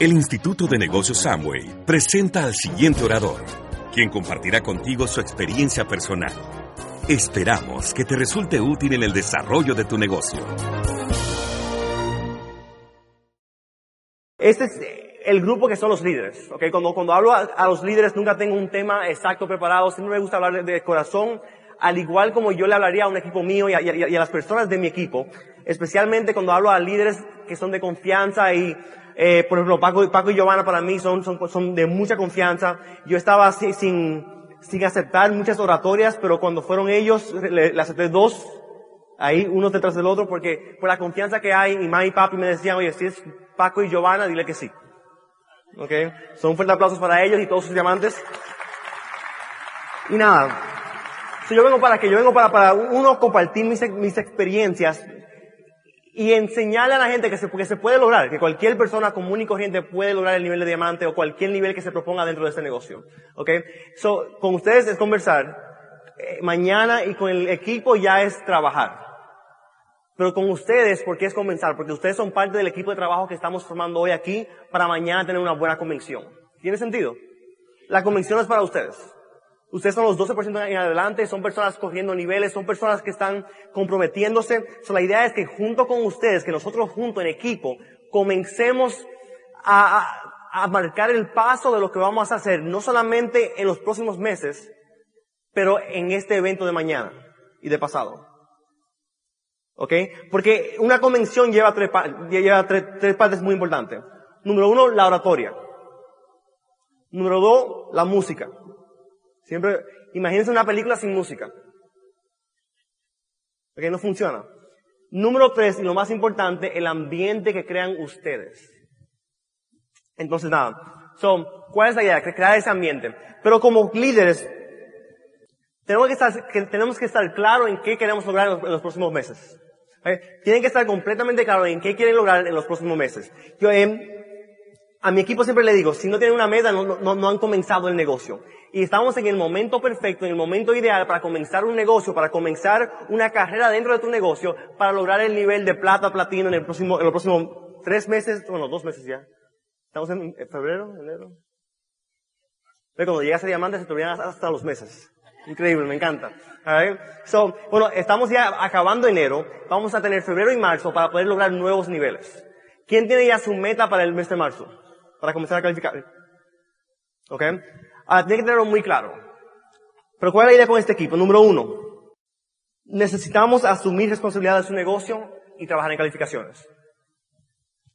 El Instituto de Negocios Samway presenta al siguiente orador, quien compartirá contigo su experiencia personal. Esperamos que te resulte útil en el desarrollo de tu negocio. Este es el grupo que son los líderes. ¿okay? Cuando, cuando hablo a, a los líderes nunca tengo un tema exacto preparado, siempre me gusta hablar de, de corazón, al igual como yo le hablaría a un equipo mío y a, y a- y a las personas de mi equipo, especialmente cuando hablo a líderes que son de confianza y, eh, por ejemplo, Paco, y Giovanna para mí son, son, son de mucha confianza. Yo estaba así, sin, sin aceptar muchas oratorias, pero cuando fueron ellos, le, acepté dos, ahí uno detrás del otro, porque por la confianza que hay, mi mamá y papi me decían, oye, si es Paco y Giovanna, dile que sí. ¿Ok? Son un fuerte aplauso para ellos y todos sus diamantes. Y nada, So, yo vengo para que yo vengo para, para uno compartir mis, mis experiencias y enseñarle a la gente que se, que se puede lograr, que cualquier persona común y corriente puede lograr el nivel de diamante o cualquier nivel que se proponga dentro de este negocio. ¿Ok? So, con ustedes es conversar. eh, mañana y con el equipo ya es trabajar. Pero con ustedes, ¿por qué es comenzar? Porque ustedes son parte del equipo de trabajo que estamos formando hoy aquí para mañana tener una buena convención. ¿Tiene sentido? La convención es para ustedes. Ustedes son los 12% en adelante, son personas cogiendo niveles, son personas que están comprometiéndose. So, la idea es que junto con ustedes, que nosotros junto en equipo, comencemos a, a- marcar el paso de lo que vamos a hacer, no solamente en los próximos meses, pero en este evento de mañana y de pasado. ¿Ok? Porque una convención lleva tres, lleva tres, tres partes muy importantes. Número uno, la oratoria. Número dos, la música. Siempre, imagínense una película sin música. Ok, no funciona. Número tres, y lo más importante, el ambiente que crean ustedes. Entonces nada. So, ¿cuál es la idea? Crear ese ambiente. Pero como líderes, tenemos que estar, tenemos que estar claros en qué queremos lograr en los, próximos meses. ¿Ok? Tienen que estar completamente claros en qué quieren lograr en los próximos meses. Yo, em, a mi equipo siempre le digo, si no tienen una meta, no, no, no han comenzado el negocio. Y estamos en el momento perfecto, en el momento ideal para comenzar un negocio, para comenzar una carrera dentro de tu negocio, para lograr el nivel de plata, platino en el próximo, en los próximos tres meses, bueno, dos meses ya. Estamos en febrero, enero. Pero cuando llegas a diamante se te hasta los meses. Increíble, me encanta. Alright? So, bueno, estamos ya acabando enero. Vamos a tener febrero y marzo para poder lograr nuevos niveles. ¿Quién tiene ya su meta para el mes de marzo? Para comenzar a calificar. ¿Ok? Ahora, tiene que tenerlo muy claro. Pero ¿cuál es la idea con este equipo? Número uno. Necesitamos asumir responsabilidad de su negocio y trabajar en calificaciones.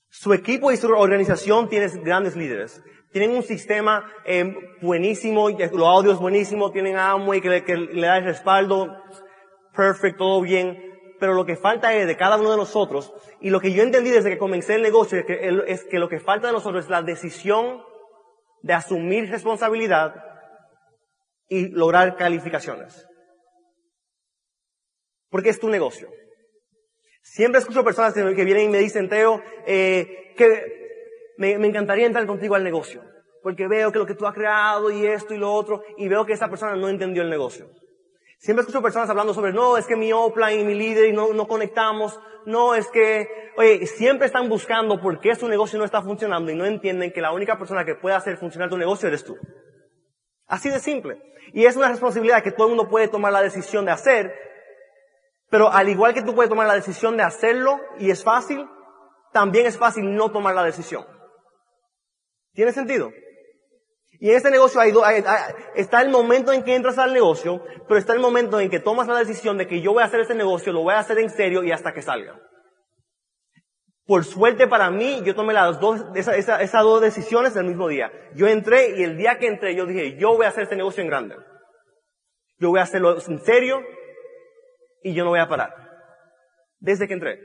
Su equipo y su organización tienen grandes líderes. Tienen un sistema eh, buenísimo, los audios buenísimos, tienen a Amway que, que le da el respaldo, perfecto, todo bien. Pero lo que falta es de cada uno de nosotros, y lo que yo entendí desde que comencé el negocio es que, es que lo que falta de nosotros es la decisión de asumir responsabilidad y lograr calificaciones. Porque es tu negocio. Siempre escucho personas que que vienen y me dicen, Teo, eh, que me, me encantaría entrar contigo al negocio. Porque veo que lo que tú has creado y esto y lo otro, y veo que esa persona no entendió el negocio. Siempre escucho personas hablando sobre, no, es que mi offline y mi líder y no, no conectamos. No, es que, oye, siempre están buscando por qué su negocio no está funcionando y no entienden que la única persona que puede hacer funcionar tu negocio eres tú. Así de simple. Y es una responsabilidad que todo el mundo puede tomar la decisión de hacer, pero al igual que tú puedes tomar la decisión de hacerlo y es fácil, también es fácil no tomar la decisión. ¿Tiene sentido? Y en este negocio hay hay- está el momento en que entras al negocio, pero está el momento en que tomas la decisión de que yo voy a hacer este negocio, lo voy a hacer en serio y hasta que salga. Por suerte para mí, yo tomé las dos, esa- esa- esas dos decisiones el mismo día. Yo entré y el día que entré yo dije, yo voy a hacer este negocio en grande. Yo voy a hacerlo en serio y yo no voy a parar. Desde que entré.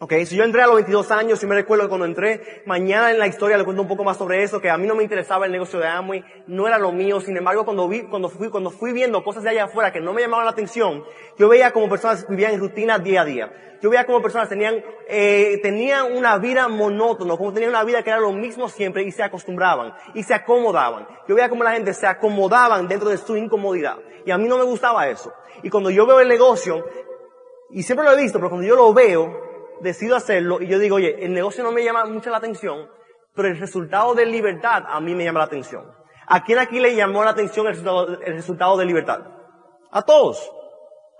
Ok, si yo entré a los 22 años, yo me recuerdo cuando entré, mañana en la historia le cuento un poco más sobre eso, que a mí no me interesaba el negocio de Amway, no era lo mío, sin embargo cuando vi, cuando fui, cuando fui viendo cosas de allá afuera que no me llamaban la atención, yo veía como personas vivían en rutina día a día. Yo veía como personas tenían, eh, tenían una vida monótona, como tenían una vida que era lo mismo siempre y se acostumbraban y se acomodaban. Yo veía como la gente se acomodaban dentro de su incomodidad. Y a mí no me gustaba eso. Y cuando yo veo el negocio, y siempre lo he visto, pero cuando yo lo veo, decido hacerlo y yo digo, oye, el negocio no me llama mucho la atención, pero el resultado de libertad a mí me llama la atención. ¿A quién aquí le llamó la atención el resultado, el resultado de libertad? A todos.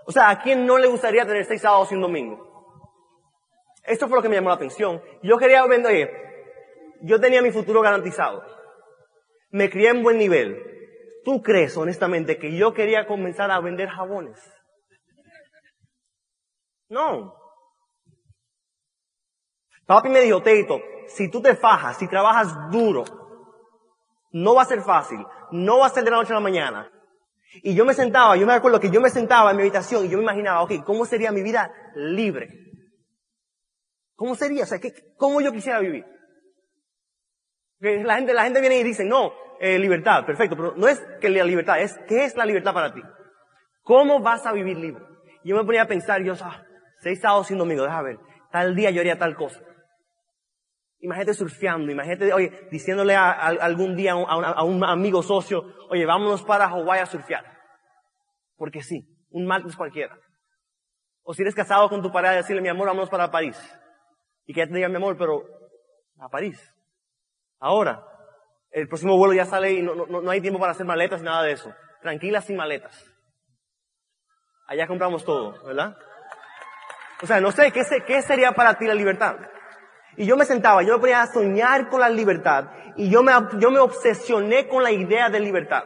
O sea, ¿a quién no le gustaría tener seis sábados y un domingo? Esto fue lo que me llamó la atención. Yo quería vender, oye, yo tenía mi futuro garantizado. Me crié en buen nivel. ¿Tú crees honestamente que yo quería comenzar a vender jabones? No. Papi me dijo, Teito, si tú te fajas, si trabajas duro, no va a ser fácil, no va a ser de la noche a la mañana. Y yo me sentaba, yo me acuerdo que yo me sentaba en mi habitación y yo me imaginaba, ok, ¿cómo sería mi vida libre? ¿Cómo sería? O sea, ¿cómo yo quisiera vivir? la gente, la gente viene y dice, no, eh, libertad, perfecto, pero no es que la libertad, es, ¿qué es la libertad para ti? ¿Cómo vas a vivir libre? yo me ponía a pensar, yo, ah, seis sábados sin domingo, déjame ver, tal día yo haría tal cosa. Imagínate surfeando, imagínate, oye, diciéndole a, algún día a un, amigo socio, oye, vámonos para Hawái a surfear. Porque sí, un martes cualquiera. O si eres casado con tu pareja, decirle, mi amor, vámonos para París. Y que ella te diga, mi amor, pero a París. Ahora, el próximo vuelo ya sale y no, no, no hay tiempo para hacer maletas nada de eso. Tranquila sin maletas. Allá compramos todo, ¿verdad? O sea, no sé, ¿qué, qué sería para ti la libertad? Y yo me sentaba, yo me ponía a soñar con la libertad y yo me, yo me obsesioné con la idea de libertad.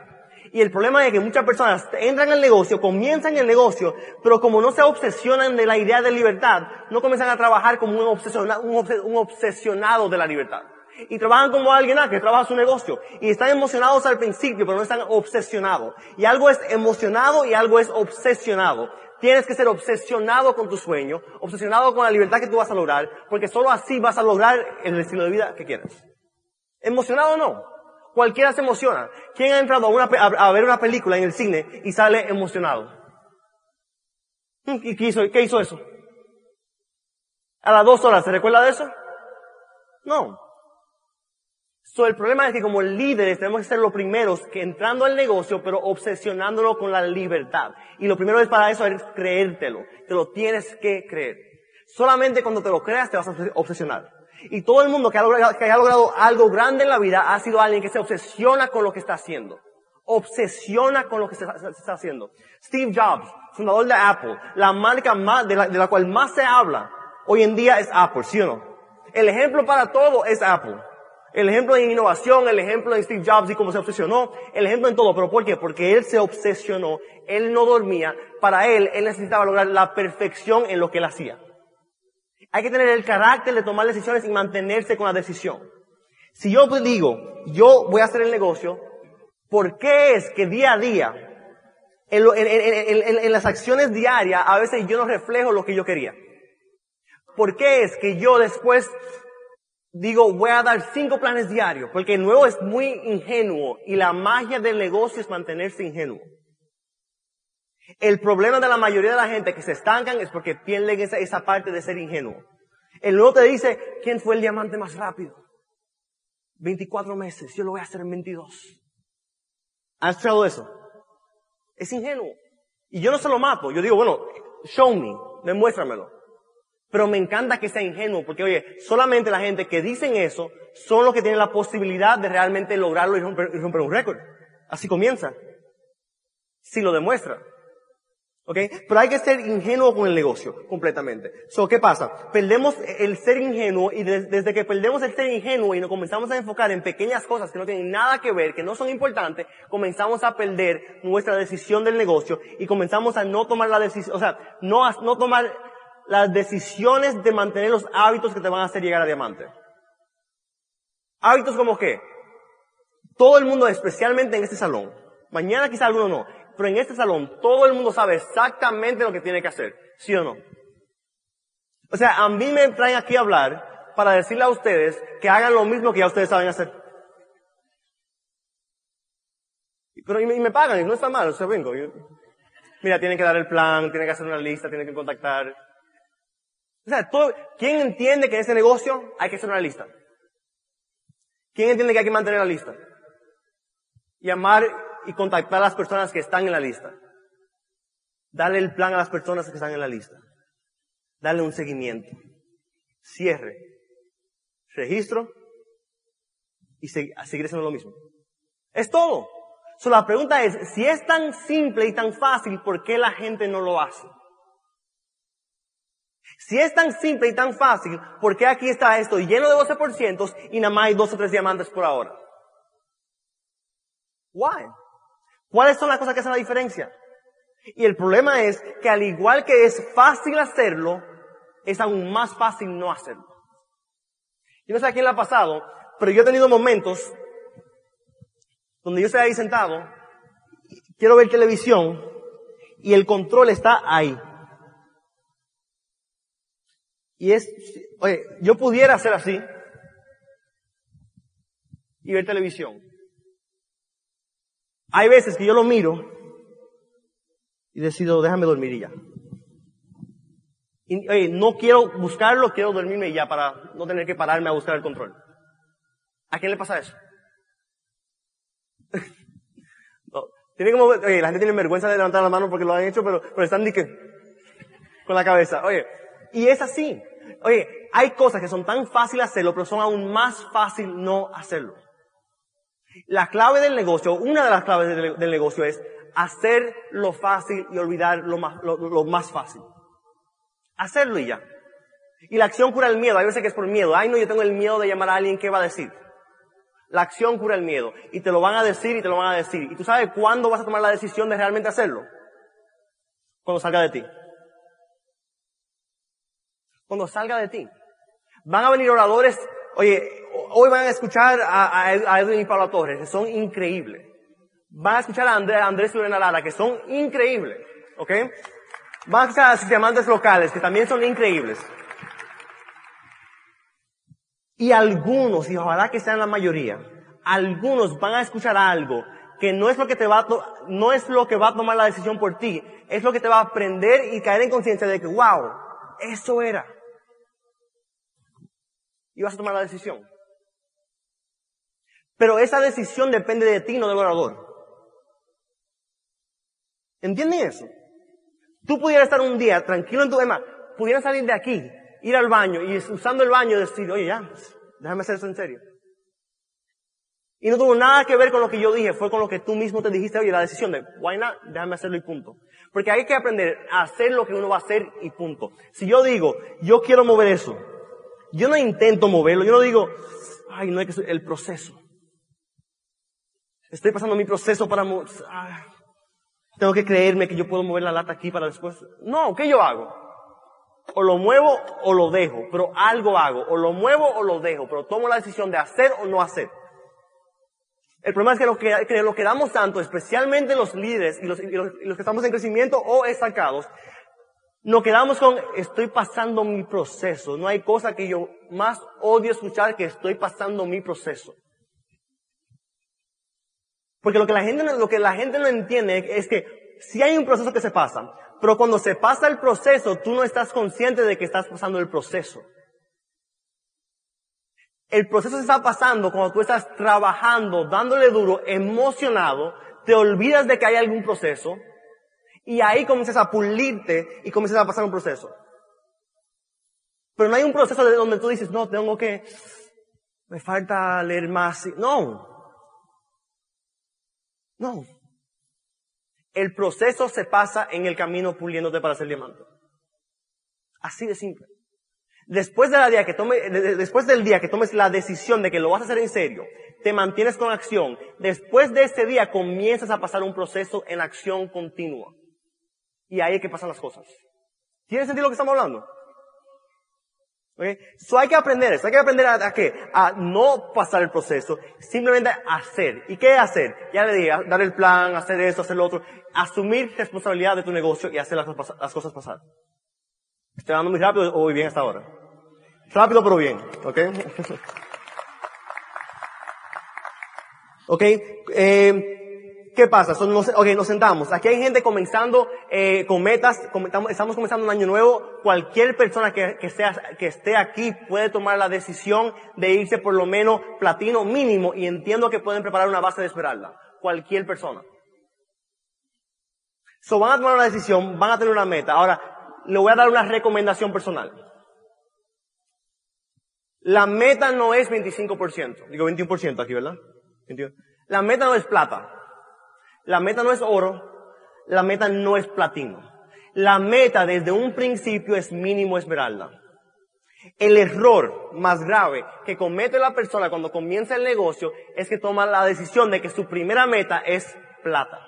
Y el problema es que muchas personas entran al negocio, comienzan el negocio, pero como no se obsesionan de la idea de libertad, no comienzan a trabajar como un obsesionado, un obsesionado de la libertad. Y trabajan como alguien que trabaja su negocio. Y están emocionados al principio, pero no están obsesionados. Y algo es emocionado y algo es obsesionado. Tienes que ser obsesionado con tu sueño, obsesionado con la libertad que tú vas a lograr, porque solo así vas a lograr el estilo de vida que quieres. ¿Emocionado o no? Cualquiera se emociona. ¿Quién ha entrado a, ver una película en el cine y sale emocionado? ¿Y qué hizo, qué hizo eso? A las dos horas, ¿se recuerda de eso? No. So, el problema es que como líderes tenemos que ser los primeros que entrando al negocio, pero obsesionándolo con la libertad. Y lo primero es para eso es creértelo. Te lo tienes que creer. Solamente cuando te lo creas te vas a obsesionar. Y todo el mundo que ha, logrado, que logrado algo grande en la vida ha sido alguien que se obsesiona con lo que está haciendo. Obsesiona con lo que se, está haciendo. Steve Jobs, fundador de Apple, la marca más, de la, de la cual más se habla hoy en día es Apple, ¿sí o no? El ejemplo para todo es Apple. El ejemplo en innovación, el ejemplo de Steve Jobs y cómo se obsesionó, el ejemplo en todo. ¿Pero por qué? Porque él se obsesionó, él no dormía. Para él, él necesitaba lograr la perfección en lo que él hacía. Hay que tener el carácter de tomar decisiones y mantenerse con la decisión. Si yo digo, yo voy a hacer el negocio, ¿por qué es que día a día, en, en las acciones diarias, a veces yo no reflejo lo que yo quería? ¿Por qué es que yo después digo, voy a dar cinco planes diarios, porque el nuevo es muy ingenuo y la magia del negocio es mantenerse ingenuo. El problema de la mayoría de la gente que se estancan es porque pierden esa, esa parte de ser ingenuo. El nuevo te dice, ¿quién fue el diamante más rápido? 24 meses, yo lo voy a hacer en 22. ¿Has escuchado eso? Es ingenuo. Y yo no se lo mato, yo digo, bueno, show me, demuéstramelo. Pero me encanta que sea ingenuo, porque oye, solamente la gente que dicen eso son los que tienen la posibilidad de realmente lograrlo y romper, un récord. Así comienza. Si lo demuestra. ¿Ok? Pero hay que ser ingenuo con el negocio, completamente. So, ¿qué pasa? Perdemos el ser ingenuo y desde que perdemos el ser ingenuo y nos comenzamos a enfocar en pequeñas cosas que no tienen nada que ver, que no son importantes, comenzamos a perder nuestra decisión del negocio y comenzamos a no tomar la decisión, o sea, no, no tomar las decisiones de mantener los hábitos que te van a hacer llegar a diamante. Hábitos como qué? Todo el mundo, especialmente en este salón, mañana quizá alguno no, pero en este salón todo el mundo sabe exactamente lo que tiene que hacer, ¿sí o no? O sea, a mí me traen aquí a hablar para decirle a ustedes que hagan lo mismo que ya ustedes saben hacer. Pero y me, pagan, y no está mal, o sea, vengo. mira, tienen que dar el plan, tienen que hacer una lista, tienen que contactar. O sea, todo, ¿quién entiende que en ese negocio hay que hacer una lista? ¿Quién entiende que hay que mantener la lista? Llamar y contactar a las personas que están en la lista. Darle el plan a las personas que están en la lista. Darle un seguimiento. Cierre. Registro. Y seguir haciendo lo mismo. Es todo. So, la pregunta es, si es tan simple y tan fácil, ¿por qué la gente no lo hace? Si es tan simple y tan fácil, ¿por qué aquí está esto lleno de 12% y nada más hay dos o tres diamantes por ahora? Why? ¿Cuáles son las cosas que hacen la diferencia? Y el problema es que al igual que es fácil hacerlo, es aún más fácil no hacerlo. Yo no sé a quién le ha pasado, pero yo he tenido momentos donde yo estoy ahí sentado, quiero ver televisión y el control está ahí. Y es, oye, yo pudiera hacer así y ver televisión. Hay veces que yo lo miro y decido, déjame dormir y ya. Y, oye, no quiero buscarlo, quiero dormirme ya para no tener que pararme a buscar el control. ¿A quién le pasa eso? tiene como, oye, la gente tiene vergüenza de levantar la mano porque lo han hecho, pero, pero están que, con la cabeza. Oye, y es así. Oye, hay cosas que son tan fáciles hacerlo, pero son aún más fácil no hacerlo. La clave del negocio, una de las claves del, negocio es hacer lo fácil y olvidar lo más, lo, más fácil. Hacerlo y ya. Y la acción cura el miedo. Hay veces que es por miedo. Ay, no, yo tengo el miedo de llamar a alguien, ¿qué va a decir? La acción cura el miedo. Y te lo van a decir y te lo van a decir. ¿Y tú sabes cuándo vas a tomar la decisión de realmente hacerlo? Cuando salga de ti cuando salga de ti. Van a venir oradores, oye, hoy van a escuchar a, Edwin y Pablo Torres, que son increíbles. Van a escuchar a Andrés y Lorena Lara, que son increíbles, ¿ok? Van a escuchar a sus diamantes locales, que también son increíbles. Y algunos, y ojalá que sean la mayoría, algunos van a escuchar algo que no es lo que te va a, no es lo que va a tomar la decisión por ti, es lo que te va a aprender y caer en conciencia de que, wow, eso era. Y vas a tomar la decisión. Pero esa decisión depende de ti, no del orador. ¿Entienden eso? Tú pudieras estar un día tranquilo en tu tema, pudieras salir de aquí, ir al baño y usando el baño decir, oye ya, déjame hacer eso en serio. Y no tuvo nada que ver con lo que yo dije, fue con lo que tú mismo te dijiste, oye, la decisión de, why not, déjame hacerlo y punto. Porque hay que aprender a hacer lo que uno va a hacer y punto. Si yo digo, yo quiero mover eso, yo no intento moverlo, yo no digo, ay, no hay que el proceso. Estoy pasando mi proceso para mover, tengo que creerme que yo puedo mover la lata aquí para después. No, ¿qué yo hago? O lo muevo o lo dejo, pero algo hago. O lo muevo o lo dejo, pero tomo la decisión de hacer o no hacer. El problema es que lo que, lo que damos tanto, especialmente los líderes y los, que estamos en crecimiento o estancados, nos quedamos con estoy pasando mi proceso. No hay cosa que yo más odio escuchar que estoy pasando mi proceso. Porque lo que la gente, lo que la gente no entiende es que si hay un proceso que se pasa, pero cuando se pasa el proceso, tú no estás consciente de que estás pasando el proceso. El proceso se está pasando cuando tú estás trabajando, dándole duro, emocionado, te olvidas de que hay algún proceso y ahí comienzas a pulirte y comienzas a pasar un proceso. Pero no hay un proceso de donde tú dices, no, tengo que, me falta leer más. No. No. El proceso se pasa en el camino puliéndote para ser diamante. Así de simple. Después, de la día que tome, después del día que tomes la decisión de que lo vas a hacer en serio, te mantienes con acción. Después de ese día comienzas a pasar un proceso en acción continua. Y ahí es que pasan las cosas. ¿Tiene sentido lo que estamos hablando? ¿Okay? So hay que aprender eso, hay que aprender a, a, qué? A no pasar el proceso, simplemente hacer. ¿Y qué hacer? Ya le dije, dar el plan, hacer eso, hacer lo otro, asumir responsabilidad de tu negocio y hacer las, las cosas pasar. ¿Estoy hablando muy rápido o voy bien hasta ahora? Rápido pero bien, ¿ok? ¿Ok? Eh, ¿Qué pasa? Son, nos, ok, nos sentamos. Aquí hay gente comenzando eh, con metas, estamos comenzando un año nuevo. Cualquier persona que, que, esté aquí puede tomar la decisión de irse por lo menos platino mínimo y entiendo que pueden preparar una base de esmeralda. Cualquier persona. So van a tomar una decisión, van a tener una meta. Ahora, le voy a dar una recomendación personal. La meta no es 25%, digo 21% aquí, ¿verdad? La meta no es plata. La meta no es oro. La meta no es platino. La meta desde un principio es mínimo esmeralda. El error más grave que comete la persona cuando comienza el negocio es que toma la decisión de que su primera meta es plata.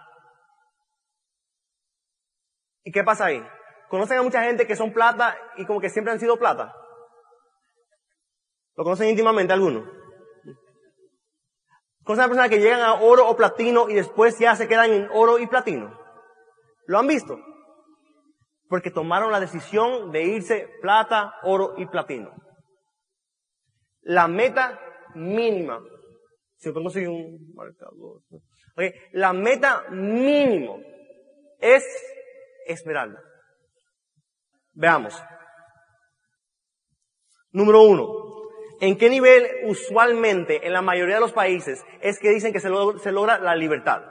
¿Y qué pasa ahí? ¿Conocen a mucha gente que son plata y como que siempre han sido plata? ¿Lo conocen íntimamente algunos? Con a personas que llegan a oro o platino y después ya se quedan en oro y platino. ¿Lo han visto? Porque tomaron la decisión de irse plata, oro y platino. La meta mínima. Si me conseguir un marcador. Okay. La meta mínimo es esmeralda. Veamos. Número uno. ¿En qué nivel usualmente en la mayoría de los países es que dicen que se, logra la libertad?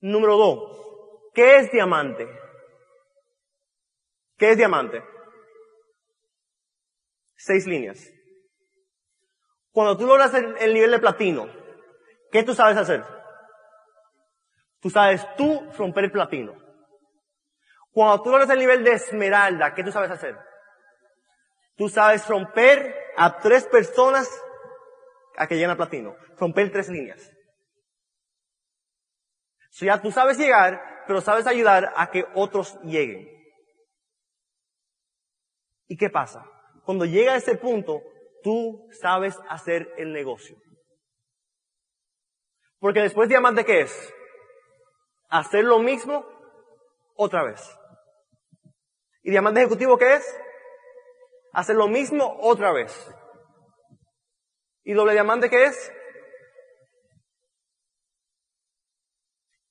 Número dos, ¿qué es diamante? ¿Qué es diamante? Seis líneas. Cuando tú logras el, el, nivel de platino, ¿qué tú sabes hacer? Tú sabes tú romper el platino. Cuando tú logras el nivel de esmeralda, ¿qué tú sabes hacer? Tú sabes romper a tres personas a que lleguen a platino. Romper tres líneas. So ya tú sabes llegar, pero sabes ayudar a que otros lleguen. ¿Y qué pasa? Cuando llega a ese punto, tú sabes hacer el negocio. Porque después diamante, ¿qué es? Hacer lo mismo otra vez. ¿Y diamante ejecutivo qué es? Hacer lo mismo otra vez. ¿Y doble diamante qué es?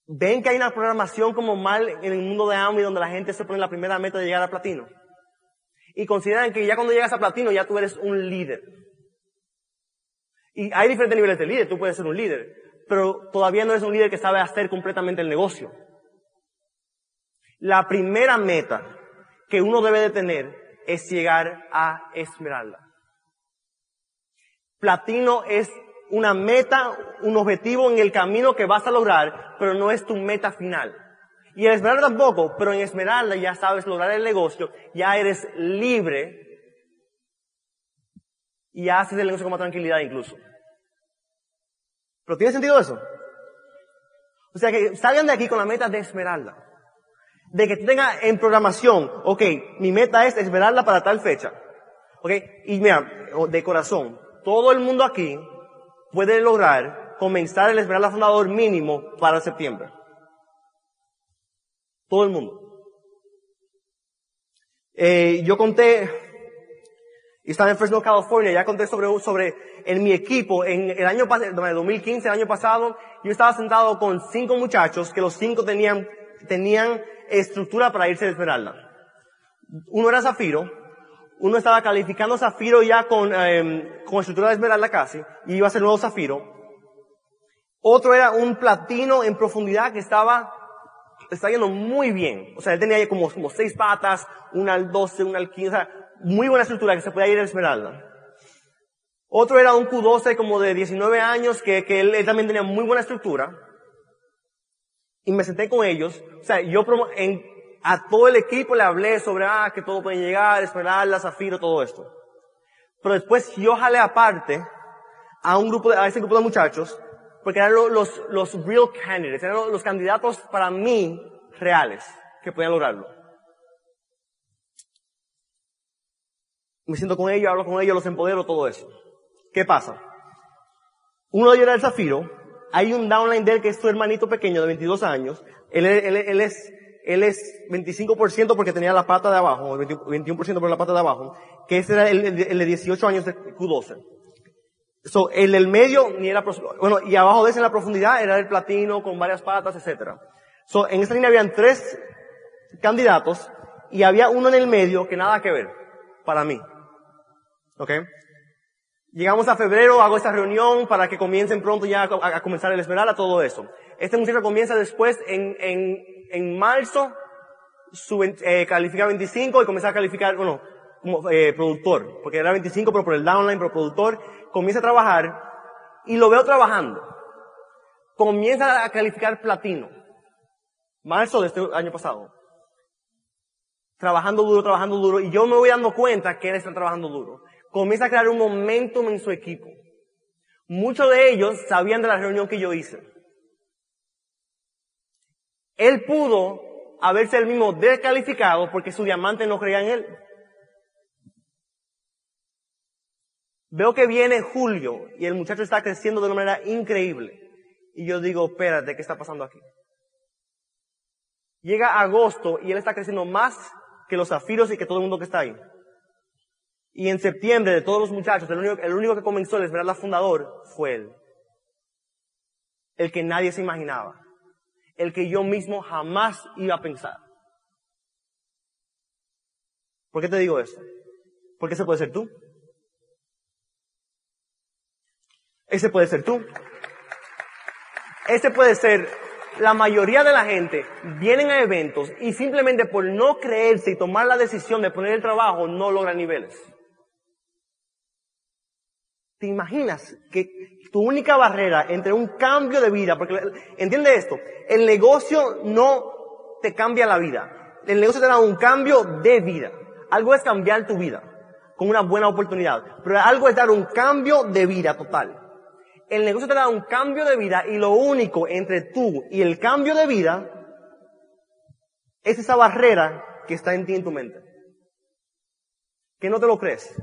¿Ven que hay una programación como mal en el mundo de Amway donde la gente se pone la primera meta de llegar a platino? Y consideran que ya cuando llegas a platino ya tú eres un líder. Y hay diferentes niveles de líder, tú puedes ser un líder, pero todavía no eres un líder que sabe hacer completamente el negocio. La primera meta que uno debe de tener es llegar a esmeralda. Platino es una meta, un objetivo en el camino que vas a lograr, pero no es tu meta final. Y en esmeralda tampoco, pero en esmeralda ya sabes lograr el negocio, ya eres libre y haces el negocio con más tranquilidad incluso. ¿Pero tiene sentido eso? O sea que salgan de aquí con la meta de esmeralda de que tú tengas en programación, ok, mi meta es esperarla para tal fecha. Ok, y mira, de corazón, todo el mundo aquí puede lograr comenzar el Esmeralda Fundador mínimo para septiembre. Todo el mundo. Eh, yo conté, y estaba en Fresno, California, ya conté sobre, sobre, en mi equipo, en el año pasado, 2015, el año pasado, yo estaba sentado con cinco muchachos que los cinco tenían, tenían estructura para irse de Esmeralda. Uno era Zafiro, uno estaba calificando Zafiro ya con, em, con estructura de Esmeralda casi, y iba a ser nuevo Zafiro. Otro era un platino en profundidad que estaba, estaba yendo muy bien. O sea, él tenía como, como seis patas, una al 12, una al 15, o sea, muy buena estructura que se podía ir a Esmeralda. Otro era un Q12 como de 19 años que, que él también tenía muy buena estructura y me senté con ellos. O sea, yo en, a todo el equipo le hablé sobre, ah, que todo puede llegar, Esmeralda, Zafiro, todo esto. Pero después yo jalé aparte a un grupo de, a ese grupo de muchachos, porque eran los, los, real candidates, eran los, candidatos para mí reales, que podían lograrlo. Me siento con ellos, hablo con ellos, los empodero, todo eso. ¿Qué pasa? Uno de ellos era el Zafiro, hay un downline de él que es su hermanito pequeño de 22 años. Él, él, él es él es 25% porque tenía la pata de abajo, 21% por la pata de abajo, que ese era el, el de 18 años de Q12. So, el del medio ni era, bueno, y abajo de ese en la profundidad era el platino con varias patas, etcétera. So, en esta línea habían tres candidatos y había uno en el medio que nada que ver, para mí. ¿Ok? Llegamos a febrero, hago esta reunión para que comiencen pronto ya a, comenzar el Esmeralda, todo eso. Este muchacho comienza después en, en, en marzo, su, eh, califica 25 y comienza a calificar, bueno, como eh, productor, porque era 25 pero por el downline, pero productor, comienza a trabajar y lo veo trabajando. Comienza a calificar platino. Marzo de este año pasado. Trabajando duro, trabajando duro, y yo me voy dando cuenta que él está trabajando duro comienza a crear un momentum en su equipo. Muchos de ellos sabían de la reunión que yo hice. Él pudo haberse el mismo descalificado porque su diamante no creía en él. Veo que viene julio y el muchacho está creciendo de una manera increíble. Y yo digo, espérate, ¿qué está pasando aquí? Llega agosto y él está creciendo más que los zafiros y que todo el mundo que está ahí. Y en septiembre, de todos los muchachos, el único, el único que comenzó el Esmeralda fundador fue él. El que nadie se imaginaba. El que yo mismo jamás iba a pensar. ¿Por qué te digo esto? Porque ese puede ser tú. Ese puede ser tú. Ese puede ser la mayoría de la gente vienen a eventos y simplemente por no creerse y tomar la decisión de poner el trabajo no logran niveles. ¿Te imaginas que tu única barrera entre un cambio de vida, porque entiende esto, el negocio no te cambia la vida, el negocio te da un cambio de vida. Algo es cambiar tu vida con una buena oportunidad, pero algo es dar un cambio de vida total. El negocio te da un cambio de vida y lo único entre tú y el cambio de vida es esa barrera que está en ti en tu mente. Que no te lo crees.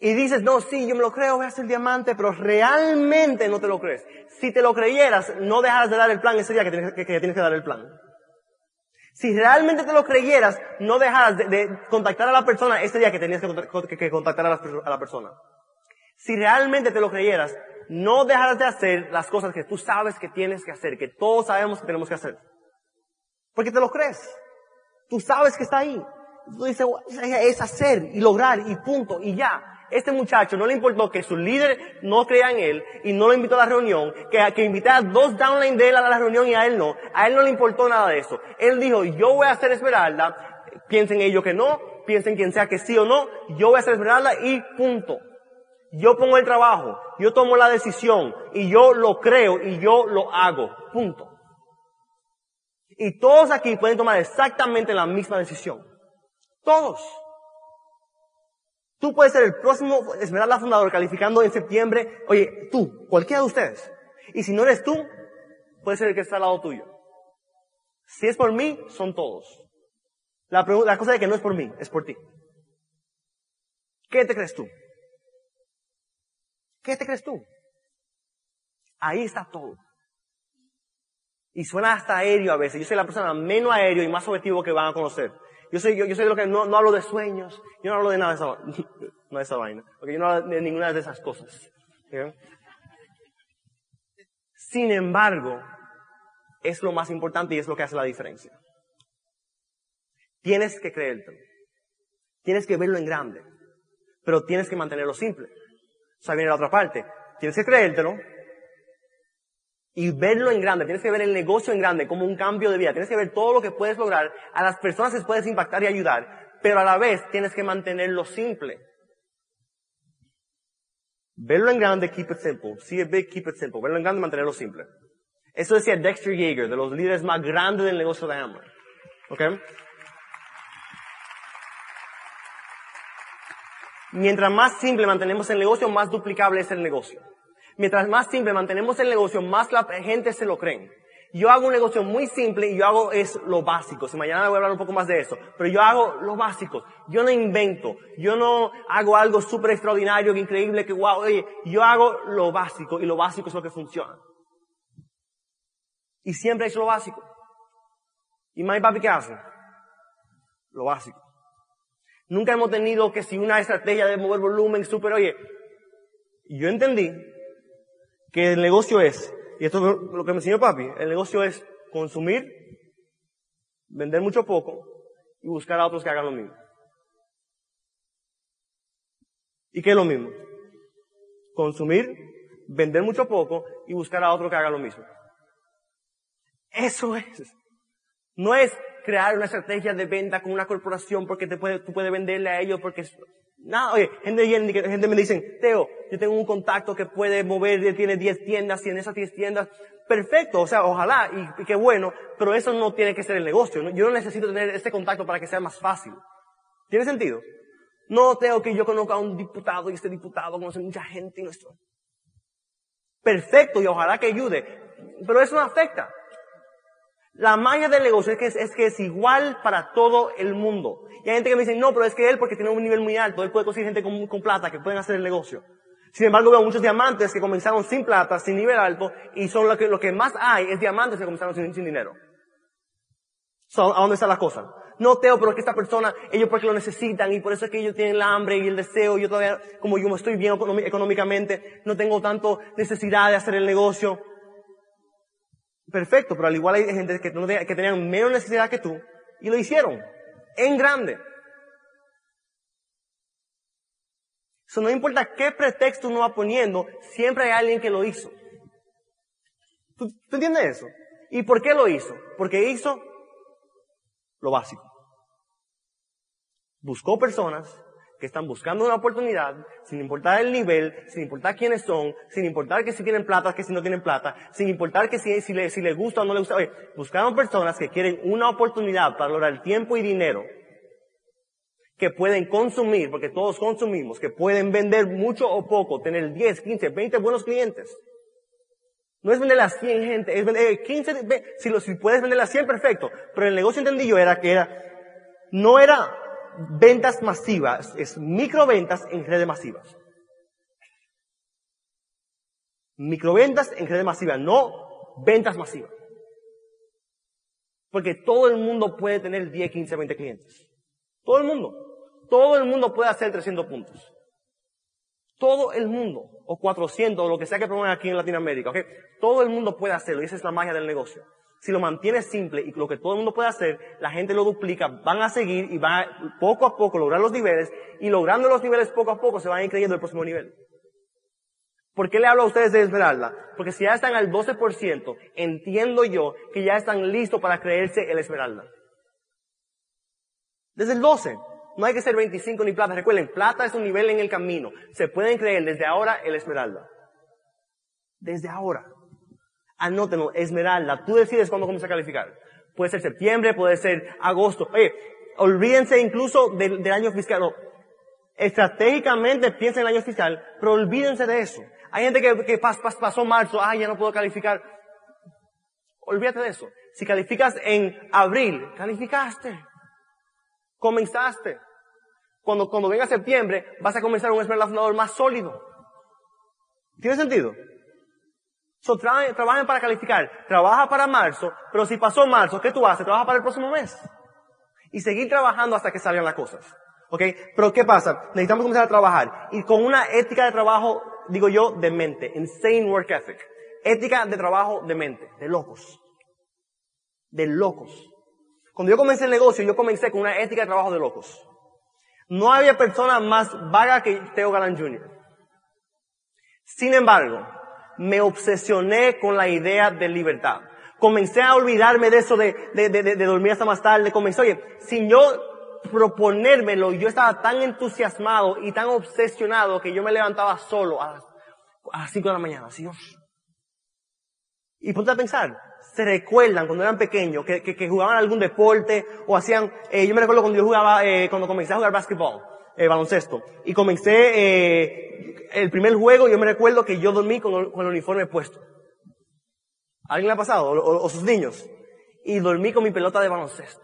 Y dices, no, sí, yo me lo creo, voy a ser diamante, pero realmente no te lo crees. Si te lo creyeras, no dejaras de dar el plan ese día que tienes que, tienes que dar el plan. Si realmente te lo creyeras, no dejaras de, contactar a la persona ese día que tenías que, contactar a la, persona. Si realmente te lo creyeras, no dejaras de hacer las cosas que tú sabes que tienes que hacer, que todos sabemos que tenemos que hacer. Porque te lo crees. Tú sabes que está ahí. Tú dices, es hacer y lograr y punto y ya este muchacho no le importó que su líder no crea en él y no lo invitó a la reunión, que, que invitara dos downline de él a la reunión y a él no. A él no le importó nada de eso. Él dijo, yo voy a hacer Esmeralda, piensen ellos que no, piensen quien sea que sí o no, yo voy a hacer Esmeralda y punto. Yo pongo el trabajo, yo tomo la decisión y yo lo creo y yo lo hago. Punto. Y todos aquí pueden tomar exactamente la misma decisión. Todos. Tú puedes ser el próximo Esmeralda fundador calificando en septiembre. Oye, tú, cualquiera de ustedes. Y si no eres tú, puede ser el que está al lado tuyo. Si es por mí, son todos. La, la cosa de que no es por mí, es por ti. ¿Qué te crees tú? ¿Qué te crees tú? Ahí está todo. Y suena hasta aéreo a veces. Yo soy la persona menos aéreo y más objetivo que van a conocer. Yo soy, yo, yo soy de lo que no, no, hablo de sueños, yo no hablo de nada de esa, no de esa vaina, porque yo no hablo de ninguna de esas cosas. Sin embargo, es lo más importante y es lo que hace la diferencia. Tienes que creértelo. Tienes que verlo en grande. Pero tienes que mantenerlo simple. O sea, viene la otra parte. Tienes que creértelo, y verlo en grande, tienes que ver el negocio en grande como un cambio de vida, tienes que ver todo lo que puedes lograr, a las personas les puedes impactar y ayudar, pero a la vez tienes que mantenerlo simple. Verlo en grande, keep it simple. See it big, keep it simple. Verlo en grande, mantenerlo simple. Eso decía Dexter Yeager, de los líderes más grandes del negocio de Amway. ¿Ok? Mientras más simple mantenemos el negocio, más duplicable es el negocio. Mientras más simple mantenemos el negocio, más la gente se lo cree. Yo hago un negocio muy simple y yo hago es lo básico. Si mañana voy a hablar un poco más de eso. Pero yo hago lo básico. Yo no invento. Yo no hago algo súper extraordinario, increíble, que wow. Oye, yo hago lo básico y lo básico es lo que funciona. Y siempre he hecho lo básico. ¿Y mamá y papi qué hacen? Lo básico. Nunca hemos tenido que si una estrategia de mover volumen súper, oye, yo entendí que el negocio es, y esto es lo que me enseñó papi, el negocio es consumir, vender mucho poco y buscar a otros que hagan lo mismo. ¿Y qué es lo mismo? Consumir, vender mucho poco y buscar a otro que haga lo mismo. Eso es. No es crear una estrategia de venta con una corporación porque te puede, tú puedes venderle a ellos porque nada, oye, gente, gente me dice, Teo, yo tengo un contacto que puede mover, tiene 10 tiendas y en esas 10 tiendas, perfecto, o sea, ojalá y, qué bueno, pero eso no tiene que ser el negocio. Yo no necesito tener este contacto para que sea más fácil. ¿Tiene sentido? No tengo que yo conozca a un diputado y este diputado conoce mucha gente y nuestro. Perfecto y ojalá que ayude, pero eso no afecta. La magia del negocio es que es, que es igual para todo el mundo. Y hay gente que me dice, no, pero es que él, porque tiene un nivel muy alto, él puede conseguir gente con plata que pueden hacer el negocio. Sin embargo, veo muchos diamantes que comenzaron sin plata, sin nivel alto, y son lo que, lo más hay es diamantes que comenzaron sin, dinero. So, ¿A dónde está la cosa? No, Teo, pero es que esta persona, ellos porque lo necesitan y por eso es que ellos tienen la hambre y el deseo. Yo todavía, como yo estoy bien económicamente, no tengo tanto necesidad de hacer el negocio. Perfecto, pero al igual hay gente que, que tenían menos necesidad que tú y lo hicieron en grande. Eso no importa qué pretexto uno va poniendo, siempre hay alguien que lo hizo. ¿Tú, ¿Tú, entiendes eso? ¿Y por qué lo hizo? Porque hizo lo básico. Buscó personas que están buscando una oportunidad, sin importar el nivel, sin importar quiénes son, sin importar que si tienen plata, que si no tienen plata, sin importar que si, si, le, si les gusta o no les gusta. Oye, buscaron personas que quieren una oportunidad para lograr tiempo y dinero, que pueden consumir, porque todos consumimos, que pueden vender mucho o poco, tener 10, 15, 20 buenos clientes. No es vender a 100 gente, es vender 15, eh, si, lo, si puedes vender a 100, perfecto. Pero el negocio entendí yo era que era, no era ventas masivas, es microventas en redes masivas. Microventas en redes masivas, no ventas masivas. Porque todo el mundo puede tener 10, 15, 20 clientes. Todo el mundo. Todo el mundo puede hacer 300 puntos. Todo el mundo. O 400, o lo que sea que pongan aquí en Latinoamérica. ¿okay? Todo el mundo puede hacerlo. Y esa es la magia del negocio si lo mantienes simple y lo que todo el mundo puede hacer, la gente lo duplica, van a seguir y van a, poco a poco lograr los niveles y logrando los niveles poco a poco se van a ir creyendo el próximo nivel. ¿Por qué le hablo a ustedes de Esmeralda? Porque si ya están al 12%, entiendo yo que ya están listos para creerse el Esmeralda. Desde el 12. No hay que ser 25 ni plata. Recuerden, plata es un nivel en el camino. Se pueden creer desde ahora el Esmeralda. Desde ahora. Anótenlo, Esmeralda. Tú decides cuándo comienza a calificar. Puede ser septiembre, puede ser agosto. Oye, olvídense incluso del, año fiscal. Estratégicamente piensen en el año fiscal, pero olvídense de eso. Hay gente que, que pasó marzo, ah, ya no puedo calificar. Olvídate de eso. Si calificas en abril, calificaste. Comenzaste. Cuando, cuando venga septiembre, vas a comenzar un esmeralda más sólido. ¿Tiene sentido? So, trabajen, para calificar. Trabaja para marzo, pero si pasó marzo, ¿qué tú haces? Trabaja para el próximo mes. Y seguir trabajando hasta que salgan las cosas. ¿Ok? Pero ¿qué pasa? Necesitamos comenzar a trabajar. Y con una ética de trabajo, digo yo, de mente. Insane work ethic. Ética de trabajo de mente. De locos. De locos. Cuando yo comencé el negocio, yo comencé con una ética de trabajo de locos. No había persona más vaga que Teo Galán Jr. Sin embargo, me obsesioné con la idea de libertad. Comencé a olvidarme de eso de, de, de, de dormir hasta más tarde. Comencé, oye, sin yo proponérmelo, yo estaba tan entusiasmado y tan obsesionado que yo me levantaba solo a las, 5 de la mañana. Así, y ponte a pensar, se recuerdan cuando eran pequeños que, que, jugaban algún deporte o hacían, eh, yo me recuerdo cuando yo jugaba, eh, cuando comencé a jugar básquetbol, eh, baloncesto, y comencé, eh, el primer juego yo me recuerdo que yo dormí con, el uniforme puesto. alguien le ha pasado? O, sus niños. Y dormí con mi pelota de baloncesto.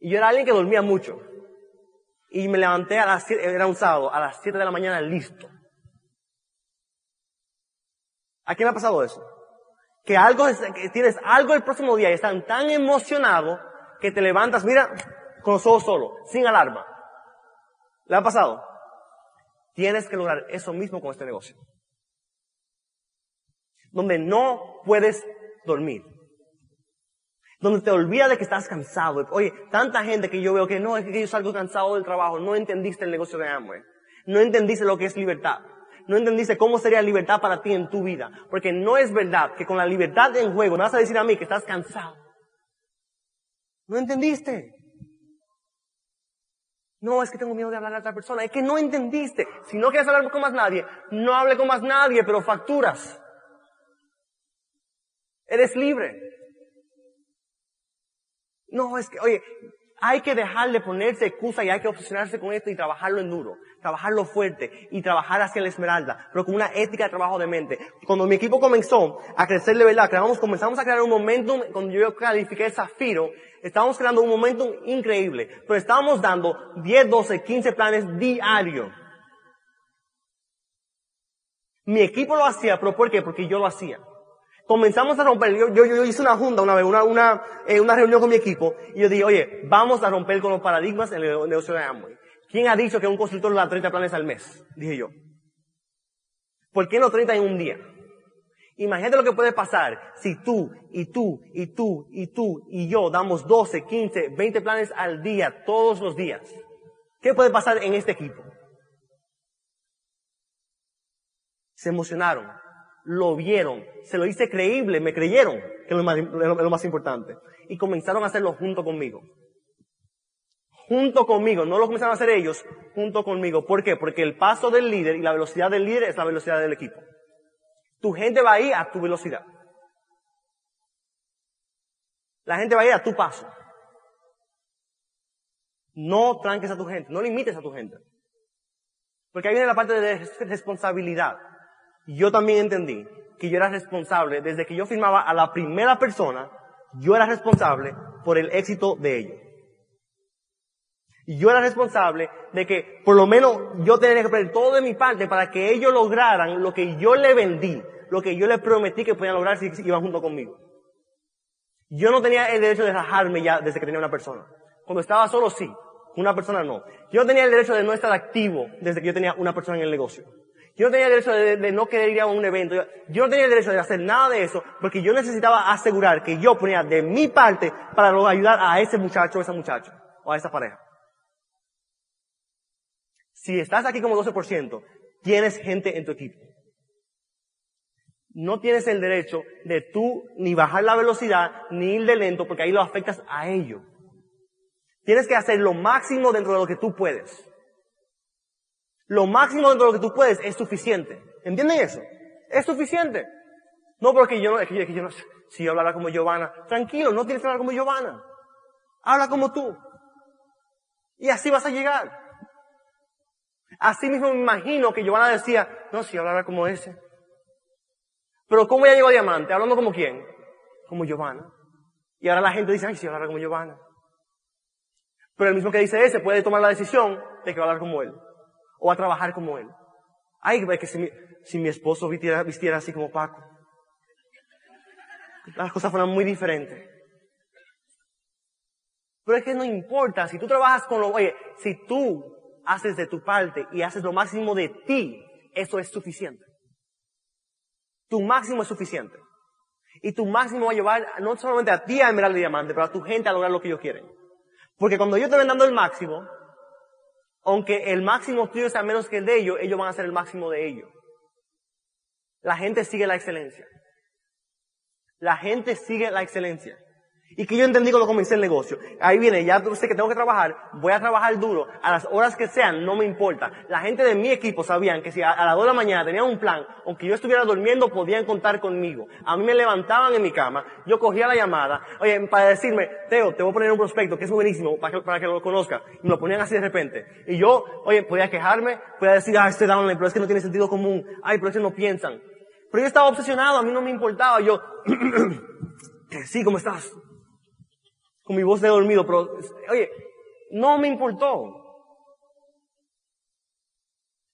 Y yo era alguien que dormía mucho. Y me levanté a las siete, era un sábado, a las 7 de la mañana listo. ¿A quién le ha pasado eso? Que algo, que tienes algo el próximo día y están tan emocionados que te levantas, mira, con los ojos solo, sin alarma. ¿Le ha pasado? Tienes que lograr eso mismo con este negocio. Donde no puedes dormir. Donde te olvidas de que estás cansado. Oye, tanta gente que yo veo que no, es que yo salgo cansado del trabajo. No entendiste el negocio de Amway. No entendiste lo que es libertad. No entendiste cómo sería libertad para ti en tu vida. Porque no es verdad que con la libertad en juego me vas a decir a mí que estás cansado. No entendiste. No, es que tengo miedo de hablar a otra persona. Es que no entendiste. Si no quieres hablar con más nadie, no hable con más nadie, pero facturas. Eres libre. No, es que, oye, hay que dejar de ponerse excusa y hay que obsesionarse con esto y trabajarlo en duro, trabajarlo fuerte y trabajar hacia la esmeralda, pero con una ética de trabajo de mente. Cuando mi equipo comenzó a crecer de verdad, creamos, comenzamos a crear un momentum, cuando yo califiqué Zafiro, estábamos creando un momentum increíble, pero estábamos dando 10, 12, 15 planes diarios. Mi equipo lo hacía, pero ¿por qué? Porque yo lo hacía comenzamos a romper. Yo, hice una junta una vez, una, eh, una reunión con mi equipo, y yo dije, oye, vamos a romper con los paradigmas en el negocio de Amway. ¿Quién ha dicho que un consultor le da 30 planes al mes? Dije yo. ¿Por qué no 30 en un día? Imagínate lo que puede pasar si tú, y tú, y tú, y tú, y yo damos 12, 15, 20 planes al día, todos los días. ¿Qué puede pasar en este equipo? Se emocionaron, lo vieron, se lo hice creíble, me creyeron, que es lo más, importante. Y comenzaron a hacerlo junto conmigo. Junto conmigo, no lo comenzaron a hacer ellos, junto conmigo. ¿Por qué? Porque el paso del líder y la velocidad del líder es la velocidad del equipo. Tu gente va a ir a tu velocidad. La gente va a ir a tu paso. No tranques a tu gente, no limites a tu gente. Porque ahí viene la parte de responsabilidad yo también entendí que yo era responsable, desde que yo firmaba a la primera persona, yo era responsable por el éxito de ellos. Y yo era responsable de que por lo menos yo tenía que poner todo de mi parte para que ellos lograran lo que yo le vendí, lo que yo les prometí que podían lograr si iban junto conmigo. Yo no tenía el derecho de rajarme ya desde que tenía una persona. Cuando estaba solo sí, una persona no. Yo tenía el derecho de no estar activo desde que yo tenía una persona en el negocio. Yo no tenía el derecho de, no querer ir a un evento. Yo, no tenía el derecho de hacer nada de eso porque yo necesitaba asegurar que yo ponía de mi parte para ayudar a ese muchacho o esa muchacha o a esa pareja. Si estás aquí como 12%, tienes gente en tu equipo. No tienes el derecho de tú ni bajar la velocidad ni ir de lento porque ahí lo afectas a ellos. Tienes que hacer lo máximo dentro de lo que tú puedes lo máximo de lo que tú puedes es suficiente. ¿Entienden eso? Es suficiente. No porque yo no, es que, yo no si yo hablara como Giovanna, tranquilo, no tienes que hablar como Giovanna. Habla como tú. Y así vas a llegar. Así mismo me imagino que Giovanna decía, no, si yo hablara como ese. Pero ¿cómo ya llegó a Diamante? ¿Hablando como quién? Como Giovanna. Y ahora la gente dice, ay, si yo hablara como Giovanna. Pero el mismo que dice ese puede tomar la decisión de que va a hablar como él o a trabajar como él. Ay, que si mi, esposo vistiera, así como Paco. Las cosas fueran muy diferentes. Pero es que no importa, si tú trabajas con lo, oye, si tú haces de tu parte y haces lo máximo de ti, eso es suficiente. Tu máximo es suficiente. Y tu máximo va a llevar no solamente a ti a Emerald Diamante, pero a tu gente a lograr lo que ellos quieren. Porque cuando ellos te ven dando el máximo, aunque el máximo tuyo sea menos que el de ellos, ellos van a ser el máximo de ellos. La gente sigue la excelencia. La gente sigue la excelencia. Y que yo entendí cuando comencé el negocio. Ahí viene, ya sé que tengo que trabajar, voy a trabajar duro, a las horas que sean, no me importa. La gente de mi equipo sabían que si a, las 2 de la mañana tenían un plan, aunque yo estuviera durmiendo, podían contar conmigo. A mí me levantaban en mi cama, yo cogía la llamada, oye, para decirme, Teo, te voy a poner un prospecto que es buenísimo, para que, para que lo conozca. Y me lo ponían así de repente. Y yo, oye, podía quejarme, podía decir, ah, este downline, pero es que no tiene sentido común, ay, pero es que no piensan. Pero yo estaba obsesionado, a mí no me importaba, yo, sí, ¿cómo estás? Con mi voz de dormido, pero, oye, no me importó.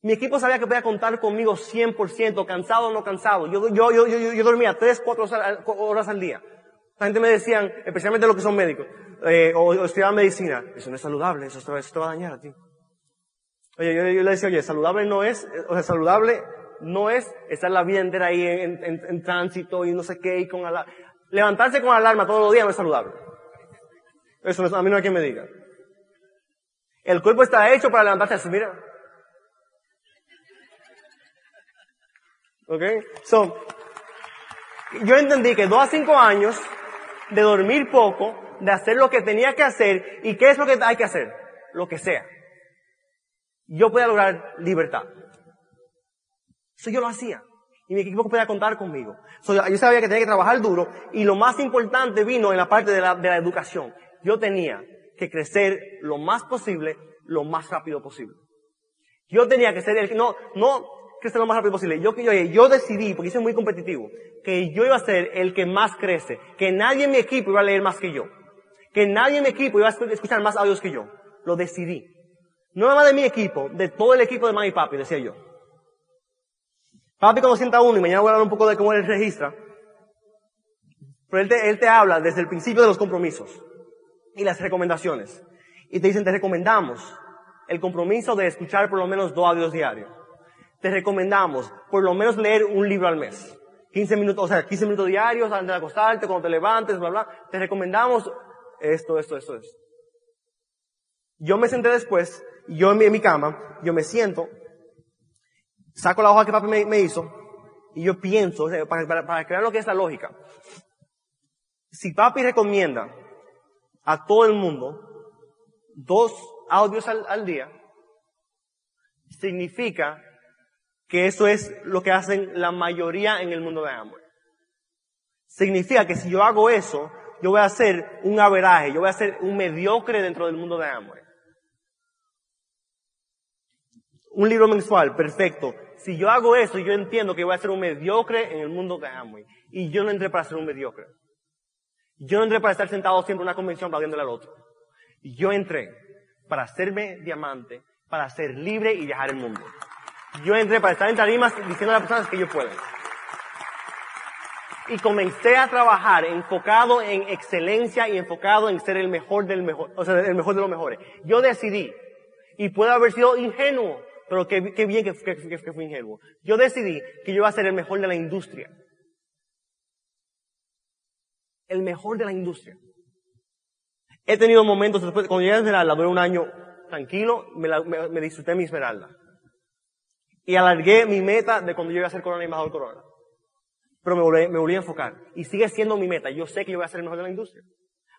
Mi equipo sabía que podía contar conmigo 100%, cansado o no cansado. Yo, yo, yo, yo, yo dormía 3, 4 horas al día. La gente me decían, especialmente los que son médicos, eh, o, o estudiaban medicina, eso no es saludable, eso te, va a dañar a ti. Oye, yo, le decía, oye, saludable no es, o sea, saludable no es estar la vida entera ahí en, en tránsito y no sé qué, y con alarma. Levantarse con alarma todos los días no es saludable. Eso a mí no hay quien me diga. El cuerpo está hecho para levantarse así, mira. ¿Ok? So, yo entendí que dos a cinco años de dormir poco, de hacer lo que tenía que hacer, y qué es lo que hay que hacer, lo que sea. Yo podía lograr libertad. Eso yo lo hacía. Y mi equipo podía contar conmigo. So, yo sabía que tenía que trabajar duro, y lo más importante vino en la parte de la, de la educación. Yo tenía que crecer lo más posible, lo más rápido posible. Yo tenía que ser el, no, no crecer lo más rápido posible. Yo, yo, yo decidí, porque hice muy competitivo, que yo iba a ser el que más crece, que nadie en mi equipo iba a leer más que yo, que nadie en mi equipo iba a escuchar más audios que yo. Lo decidí. No nada más de mi equipo, de todo el equipo de mami y papi, decía yo. Papi cuando sienta uno, y mañana voy a hablar un poco de cómo él registra, pero él te, él te habla desde el principio de los compromisos y las recomendaciones. Y te dicen, te recomendamos el compromiso de escuchar por lo menos dos audios diarios. Te recomendamos por lo menos leer un libro al mes. 15 minutos, o sea, 15 minutos diarios antes de acostarte, cuando te levantes, bla, bla. Te recomendamos esto, esto, esto, esto. Yo me senté después, yo en mi, cama, yo me siento, saco la hoja que papi me, hizo, y yo pienso, para, para, para crear lo que es la lógica. Si papi recomienda a todo el mundo dos audios al, día, significa que eso es lo que hacen la mayoría en el mundo de Amway. Significa que si yo hago eso, yo voy a hacer un averaje, yo voy a ser un mediocre dentro del mundo de Amway. Un libro mensual, perfecto. Si yo hago eso, yo entiendo que voy a ser un mediocre en el mundo de Amway. Y yo no entré para ser un mediocre. Yo no entré para estar sentado siempre en una convención aplaudiéndole al otro. Yo entré para hacerme diamante, para ser libre y viajar el mundo. Yo entré para estar en tarimas diciendo a las personas que yo puedo. Y comencé a trabajar enfocado en excelencia y enfocado en ser el mejor del mejor, o sea, el mejor de los mejores. Yo decidí, y puedo haber sido ingenuo, pero qué, qué bien que, que, fui ingenuo. Yo decidí que yo iba a ser el mejor de la industria el mejor de la industria. He tenido momentos después, cuando llegué a Esmeralda, duré un año tranquilo, me, la, me, disfruté mi Esmeralda. Y alargué mi meta de cuando yo iba a ser Corona embajador Corona. Pero me volví, me volví a enfocar. Y sigue siendo mi meta. Yo sé que yo voy a ser el mejor de la industria.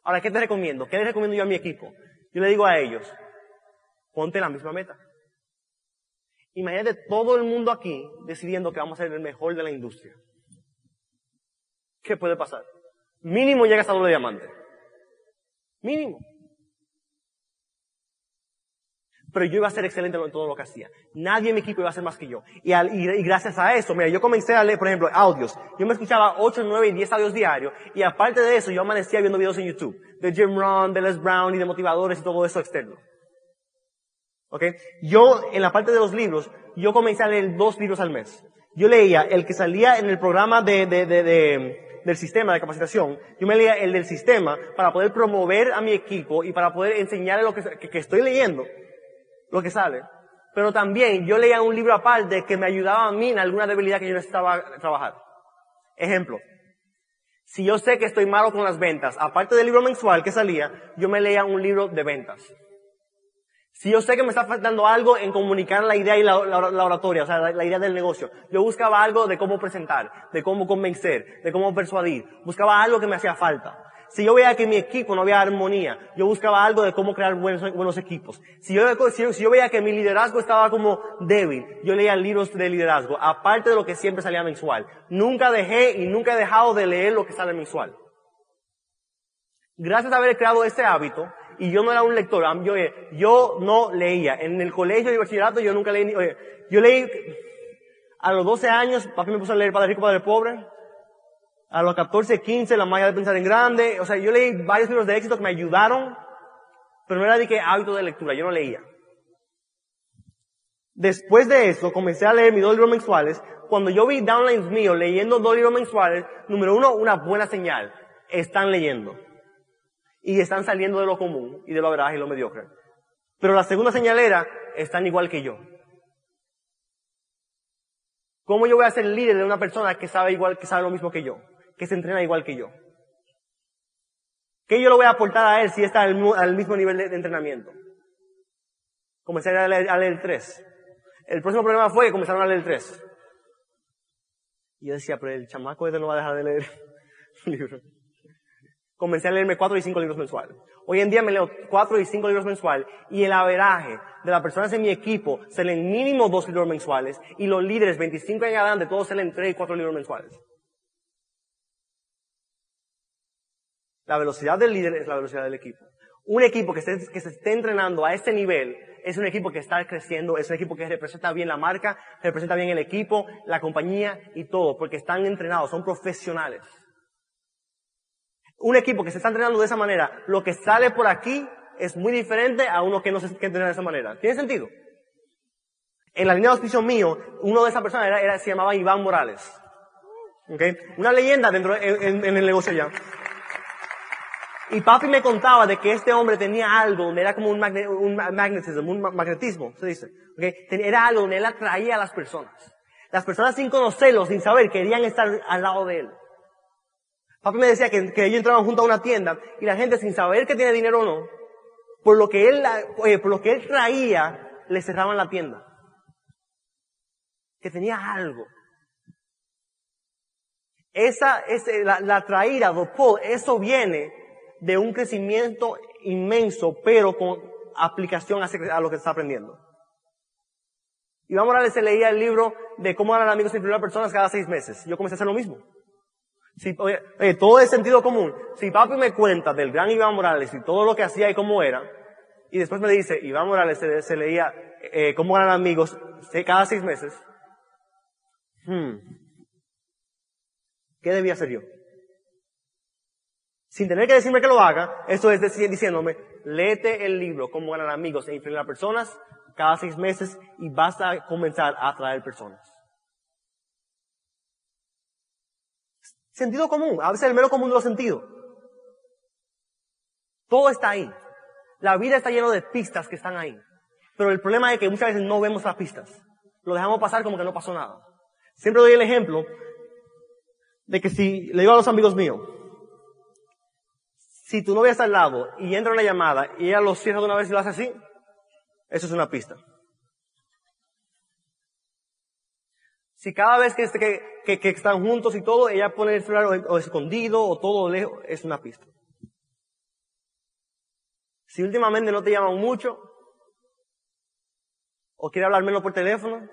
Ahora, ¿qué te recomiendo? ¿Qué les recomiendo yo a mi equipo? Yo le digo a ellos, ponte la misma meta. Imagínate todo el mundo aquí decidiendo que vamos a ser el mejor de la industria. ¿Qué puede pasar? Mínimo llegas a doble diamante. Mínimo. Pero yo iba a ser excelente en todo lo que hacía. Nadie en mi equipo iba a ser más que yo. Y, gracias a eso, mira, yo comencé a leer, por ejemplo, audios. Yo me escuchaba 8, 9 y 10 audios diarios. Y aparte de eso, yo amanecía viendo videos en YouTube. De Jim Rohn, de Les Brown y de motivadores y todo eso externo. ¿Ok? Yo, en la parte de los libros, yo comencé a leer dos libros al mes. Yo leía el que salía en el programa de, de, de, de del sistema de capacitación, yo me leía el del sistema para poder promover a mi equipo y para poder enseñarle lo que, estoy leyendo, lo que sale. Pero también yo leía un libro aparte que me ayudaba a mí en alguna debilidad que yo necesitaba trabajar. Ejemplo. Si yo sé que estoy malo con las ventas, aparte del libro mensual que salía, yo me leía un libro de ventas. Si yo sé que me está faltando algo en comunicar la idea y la, oratoria, o sea, la, idea del negocio, yo buscaba algo de cómo presentar, de cómo convencer, de cómo persuadir, buscaba algo que me hacía falta. Si yo veía que mi equipo no había armonía, yo buscaba algo de cómo crear buenos, equipos. Si yo, si yo veía que mi liderazgo estaba como débil, yo leía libros de liderazgo, aparte de lo que siempre salía mensual. Nunca dejé y nunca he dejado de leer lo que sale mensual. Gracias a haber creado este hábito, y yo no era un lector, yo, yo no leía. En el colegio de bachillerato yo nunca leí, oye, yo leí, a los 12 años, papi me puso a leer Padre Rico, Padre Pobre. A los 14, 15, La magia de pensar en grande. O sea, yo leí varios libros de éxito que me ayudaron, pero no era de que hábito de lectura, yo no leía. Después de eso, comencé a leer mis dos libros mensuales. Cuando yo vi downlines míos leyendo dos libros mensuales, número uno, una buena señal. Están leyendo. Y están saliendo de lo común y de lo veraz y lo mediocre. Pero la segunda señal era, están igual que yo. ¿Cómo yo voy a ser líder de una persona que sabe igual, que sabe lo mismo que yo? Que se entrena igual que yo. ¿Qué yo le voy a aportar a él si está al, mismo nivel de, entrenamiento? Comencé a leer, a leer el 3. El próximo problema fue que comenzaron a leer el 3. Y yo decía, pero el chamaco este no va a dejar de leer libros. Comencé a leerme cuatro y cinco libros mensuales. Hoy en día me leo cuatro y cinco libros mensuales y el averaje de las personas en mi equipo se leen mínimo dos libros mensuales y los líderes 25 en adelante todos se leen tres y cuatro libros mensuales. La velocidad del líder es la velocidad del equipo. Un equipo que, que se esté entrenando a este nivel es un equipo que está creciendo, es un equipo que representa bien la marca, representa bien el equipo, la compañía y todo, porque están entrenados, son profesionales. Un equipo que se está entrenando de esa manera, lo que sale por aquí es muy diferente a uno que no se entrena de esa manera. ¿Tiene sentido? En la línea de auspicio mío, uno de esas personas era, se llamaba Iván Morales. ¿Okay? Una leyenda dentro en el negocio ya. Y papi me contaba de que este hombre tenía algo era como un, magnetismo, se dice. Era algo donde él atraía a las personas. Las personas sin conocerlo, sin saber, querían estar al lado de él. Papi me decía que, ellos entraban junto a una tienda y la gente sin saber que tiene dinero o no, por lo que él, por lo que él traía, le cerraban la tienda. Que tenía algo. Esa, la, la traída, eso viene de un crecimiento inmenso, pero con aplicación a lo que está aprendiendo. Iván Morales se leía el libro de cómo ganar amigos y influir personas cada seis meses. Yo comencé a hacer lo mismo. Si, oye, todo es sentido común. Si papi me cuenta del gran Iván Morales y todo lo que hacía y cómo era, y después me dice, Iván Morales se, leía eh, cómo ganar amigos cada seis meses, hmm, ¿qué debía hacer yo? sin tener que decirme que lo haga, esto es decir, diciéndome, léete el libro, cómo ganar amigos e influir a personas cada seis meses y vas a comenzar a atraer personas. Sentido común, a veces el mero común de los sentidos. Todo está ahí. La vida está llena de pistas que están ahí. Pero el problema es que muchas veces no vemos las pistas. Lo dejamos pasar como que no pasó nada. Siempre doy el ejemplo de que si le digo a los amigos míos, si tu novia está al lado y entra una llamada y ella lo cierra de una vez y lo hace así, eso es una pista. Si cada vez que, que, están juntos y todo, ella pone el celular o, escondido o todo lejos, es una pista. Si últimamente no te llaman mucho, o quiere hablar menos por teléfono,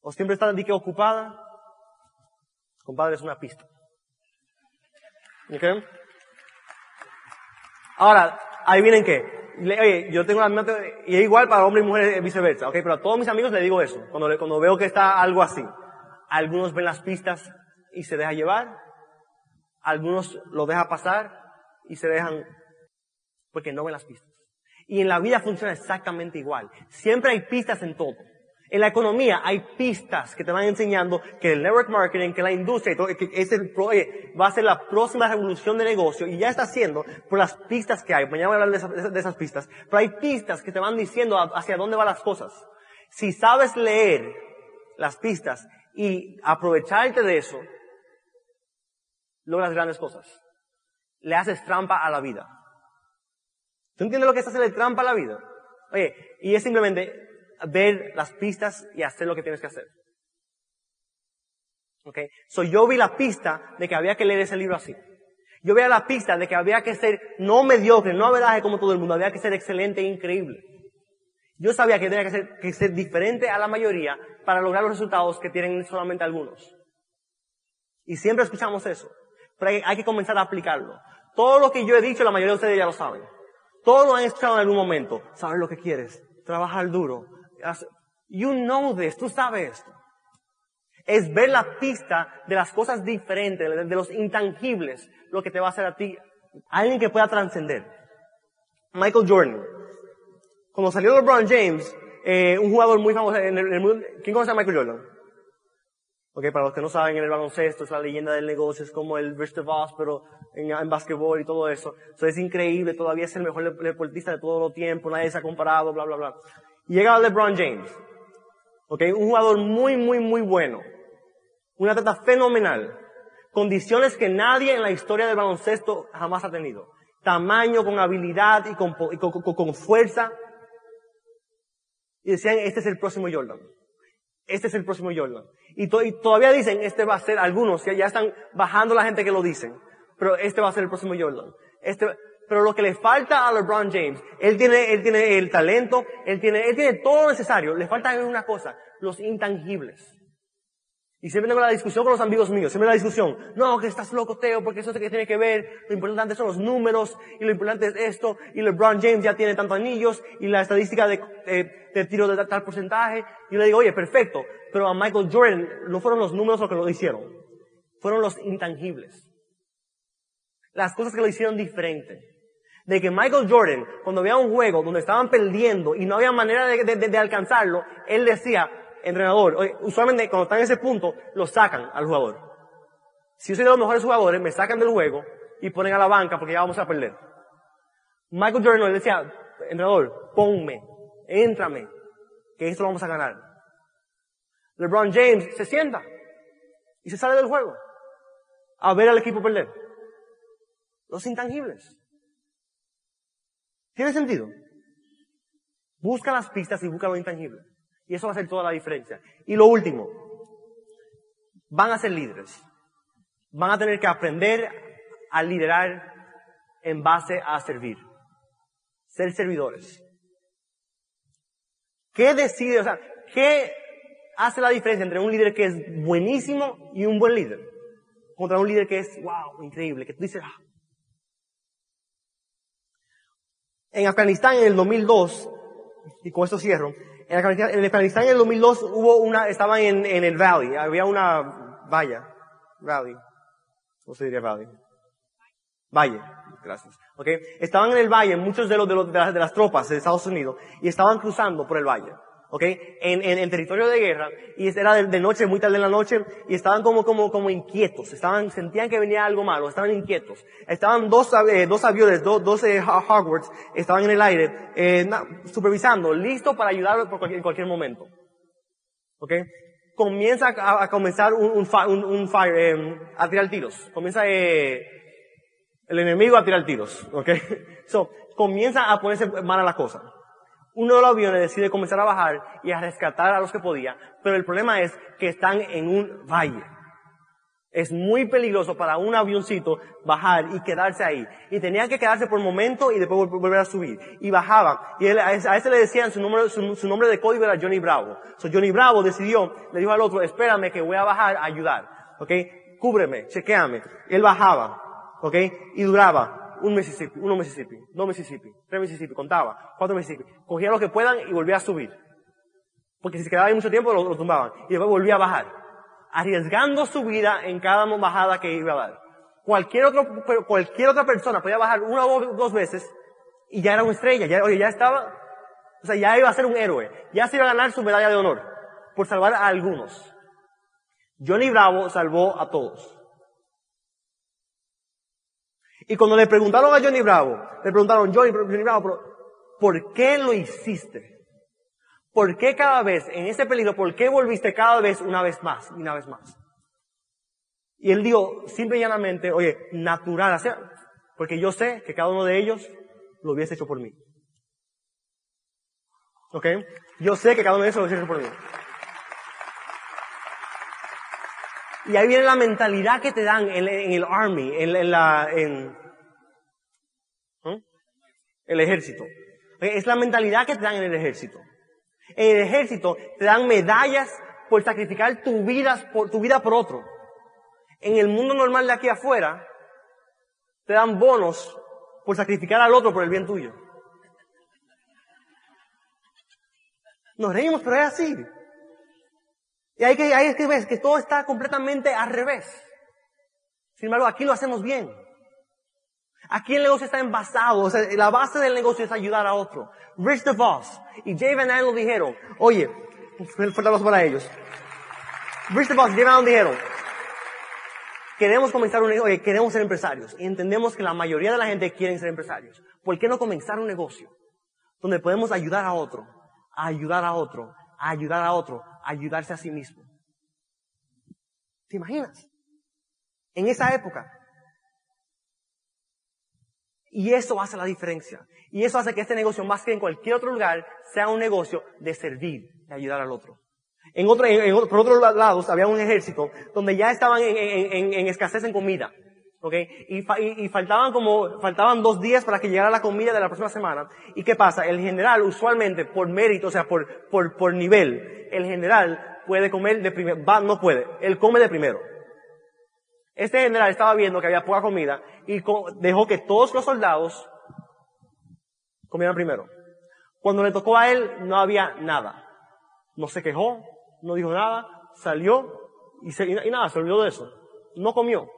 o siempre está de que ocupada, compadre, es una pista. ¿Okay? Ahora, ahí vienen oye, yo tengo misma, y es igual para hombres y mujeres viceversa, ok, pero a todos mis amigos les digo eso, cuando, cuando veo que está algo así. Algunos ven las pistas y se deja llevar, algunos lo deja pasar y se dejan, porque no ven las pistas. Y en la vida funciona exactamente igual. Siempre hay pistas en todo. En la economía hay pistas que te van enseñando que el network marketing, que la industria, que es el, va a ser la próxima revolución de negocio y ya está haciendo por las pistas que hay. Mañana voy a hablar de esas, de esas pistas. Pero hay pistas que te van diciendo hacia dónde van las cosas. Si sabes leer las pistas y aprovecharte de eso, logras grandes cosas. Le haces trampa a la vida. ¿Tú entiendes lo que es hacerle trampa a la vida? Oye, y es simplemente ver las pistas y hacer lo que tienes que hacer. Okay. So yo vi la pista de que había que leer ese libro así. Yo vi la pista de que había que ser no mediocre, no averaje como todo el mundo, había que ser excelente e increíble. Yo sabía que tenía que ser, que ser diferente a la mayoría para lograr los resultados que tienen solamente algunos. Y siempre escuchamos eso. Pero hay, hay que comenzar a aplicarlo. Todo lo que yo he dicho, la mayoría de ustedes ya lo saben. Todos lo han escuchado en algún momento. Saber lo que quieres. Trabajar duro. You know this, tú sabes esto. Es ver la pista de las cosas diferentes, de los intangibles, lo que te va a hacer a ti alguien que pueda trascender. Michael Jordan. Cuando salió LeBron James, eh, un jugador muy famoso en el, mundo, ¿quién conoce a Michael Jordan? Ok, para los que no saben, en el baloncesto es la leyenda del negocio, es como el Rich Voss, pero en, en básquetbol y todo eso. Es increíble, todavía es el mejor deportista de todos los tiempos, nadie se ha comparado, bla, bla, bla. Llega LeBron James. Ok, un jugador muy, muy, muy bueno. Un atleta fenomenal. Condiciones que nadie en la historia del baloncesto jamás ha tenido. Tamaño, con habilidad y con, con fuerza. Y decían, este es el próximo Jordan. Este es el próximo Jordan. Y, todavía dicen, este va a ser, algunos ya están bajando la gente que lo dicen, pero este va a ser el próximo Jordan. Este, pero lo que le falta a LeBron James, él tiene, él tiene el talento, él tiene, él tiene todo lo necesario, le falta una cosa, los intangibles. Y siempre tengo la discusión con los amigos míos, siempre la discusión, no, que estás loco, Teo, porque eso es que tiene que ver, lo importante son los números, y lo importante es esto, y LeBron James ya tiene tantos anillos, y la estadística de, de tiro de tal porcentaje, y le digo, oye, perfecto, pero a Michael Jordan no fueron los números lo que lo hicieron, fueron los intangibles. Las cosas que lo hicieron diferente. De que Michael Jordan, cuando veía un juego donde estaban perdiendo y no había manera de, alcanzarlo, él decía, entrenador, usualmente cuando están en ese punto, lo sacan al jugador. Si yo soy de los mejores jugadores, me sacan del juego y ponen a la banca porque ya vamos a perder. Michael Jordan le decía, entrenador, ponme, éntrame, que esto lo vamos a ganar. LeBron James se sienta y se sale del juego a ver al equipo perder. Los intangibles. ¿Tiene sentido? Busca las pistas y busca lo intangible. Y eso va a hacer toda la diferencia. Y lo último, van a ser líderes. Van a tener que aprender a liderar en base a servir. Ser servidores. ¿Qué decide, o sea, qué hace la diferencia entre un líder que es buenísimo y un buen líder? Contra un líder que es, wow, increíble, que tú dices, ah. En Afganistán en el 2002, y con esto cierro, en Afganistán en el 2002 hubo una, estaban en, en el valley, había una valla, valley, ¿cómo se diría valley? Valle, gracias. Okay. Estaban en el valle, muchos de los, de, los, de, las, de las tropas de Estados Unidos, y estaban cruzando por el valle. ¿Ok? En, en, en, territorio de guerra, y era de, de, noche, muy tarde en la noche, y estaban como, como, como inquietos, estaban, sentían que venía algo malo, estaban inquietos. Estaban dos, eh, dos aviones, dos, dos eh, Hogwarts, estaban en el aire, eh, supervisando, listos para ayudar por cualquier, en cualquier momento. ¿Ok? Comienza a, a comenzar un, un, un, fire, eh, a tirar tiros. Comienza, eh, el enemigo a tirar tiros, ¿ok? So, comienza a ponerse mala la cosa uno de los aviones decide comenzar a bajar y a rescatar a los que podía, pero el problema es que están en un valle. Es muy peligroso para un avioncito bajar y quedarse ahí. Y tenían que quedarse por un momento y después volver a subir. Y bajaban. Y a ese le decían su nombre, su, nombre de código era Johnny Bravo. So Johnny Bravo decidió, le dijo al otro, espérame que voy a bajar a ayudar. ¿Ok? Cúbreme, chequeame. Él bajaba. ¿Ok? Y duraba un Mississippi, uno Mississippi, dos Mississippi, tres Mississippi, contaba, cuatro Mississippi. Cogía lo que puedan y volvía a subir. Porque si se quedaba ahí mucho tiempo lo, tumbaban. Y después volvía a bajar. Arriesgando su vida en cada bajada que iba a dar. Cualquier otro, cualquier otra persona podía bajar una o dos veces y ya era una estrella, ya, oye, ya estaba, o sea, ya iba a ser un héroe. Ya se iba a ganar su medalla de honor. Por salvar a algunos. Johnny Bravo salvó a todos. Y cuando le preguntaron a Johnny Bravo, le preguntaron, Johnny, Johnny Bravo, ¿por qué lo hiciste? ¿Por qué cada vez, en ese peligro, por qué volviste cada vez una vez más y una vez más? Y él dijo, simple y llanamente, oye, natural, porque yo sé que cada uno de ellos lo hubiese hecho por mí. ¿Ok? Yo sé que cada uno de ellos lo hubiese hecho por mí. Y ahí viene la mentalidad que te dan en, el army, en, la, en el ejército. Es la mentalidad que te dan en el ejército. En el ejército te dan medallas por sacrificar tu vida por, tu vida por otro. En el mundo normal de aquí afuera, te dan bonos por sacrificar al otro por el bien tuyo. Nos reímos, pero es así. Y ahí, que, ahí es que ves que todo está completamente al revés. Sin embargo, aquí lo hacemos bien. Aquí el negocio está envasado, o sea, la base del negocio es ayudar a otro. Rich DeVos y Jay Van Allen dijeron, oye, fuerte aplauso para ellos. Rich DeVos y Jay Van Allen dijeron, queremos comenzar un negocio, queremos ser empresarios y entendemos que la mayoría de la gente quiere ser empresarios. ¿Por qué no comenzar un negocio donde podemos ayudar a otro, a ayudar a otro, a ayudar a otro, ayudarse a sí mismo? ¿Te imaginas? En esa época, y eso hace la diferencia. Y eso hace que este negocio, más que en cualquier otro lugar, sea un negocio de servir, de ayudar al otro. En otro, en, por otros lados había un ejército donde ya estaban en, en escasez en comida. ¿Ok? Y, faltaban como, faltaban dos días para que llegara la comida de la próxima semana. ¿Y qué pasa? El general usualmente, por mérito, o sea, por, por, por nivel, el general puede comer de primero, va, no puede, él come de primero. Este general estaba viendo que había poca comida y dejó que todos los soldados comieran primero. Cuando le tocó a él, no había nada. No se quejó, no dijo nada, salió y, y nada, se olvidó de eso. No comió.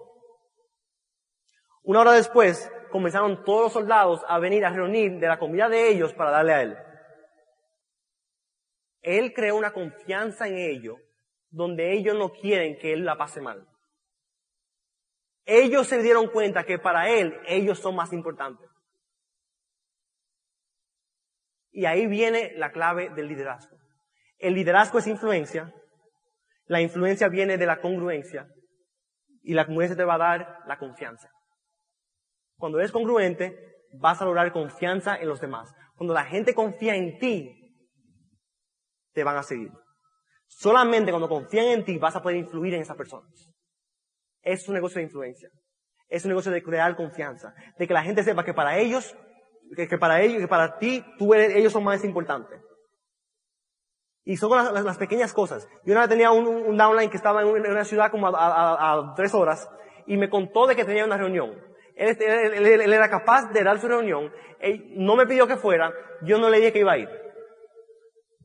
Una hora después, comenzaron todos los soldados a venir a reunir de la comida de ellos para darle a él. Él creó una confianza en ellos donde ellos no quieren que él la pase mal. Ellos se dieron cuenta que para él ellos son más importantes. Y ahí viene la clave del liderazgo. El liderazgo es influencia, la influencia viene de la congruencia y la congruencia te va a dar la confianza. Cuando eres congruente, vas a lograr confianza en los demás. Cuando la gente confía en ti, te van a seguir. Solamente cuando confían en ti vas a poder influir en esas personas. Es un negocio de influencia. Es un negocio de crear confianza. De que la gente sepa que para ellos, que, para ellos, que para ti, tú eres, ellos son más importantes. Y son las, pequeñas cosas. Yo una vez tenía un, downline que estaba en una, ciudad como a, tres horas y me contó de que tenía una reunión. Él, él, era capaz de dar su reunión. Él no me pidió que fuera. Yo no le dije que iba a ir.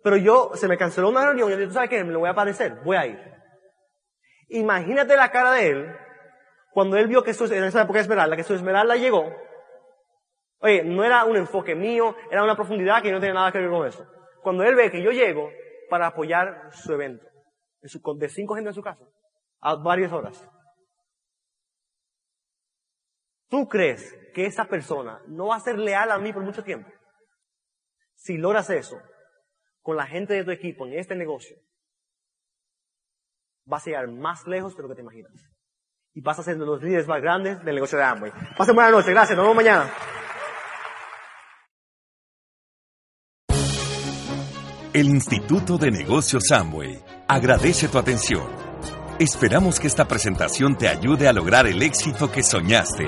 Pero yo, se me canceló una reunión yo dije, ¿tú sabes qué? Me lo voy a aparecer. Voy a ir. Imagínate la cara de él cuando él vio que su, en esa época Esmeralda, que su Esmeralda llegó. Oye, no era un enfoque mío, era una profundidad que no tenía nada que ver con eso. Cuando él ve que yo llego para apoyar su evento, de cinco gente en su casa, a varias horas. ¿Tú crees que esa persona no va a ser leal a mí por mucho tiempo? Si logras eso con la gente de tu equipo en este negocio, vas a llegar más lejos de lo que te imaginas. Y vas a ser de los líderes más grandes del negocio de Amway. Pasen buena noche, gracias, nos vemos mañana. El Instituto de Negocios Amway agradece tu atención. Esperamos que esta presentación te ayude a lograr el éxito que soñaste.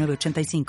85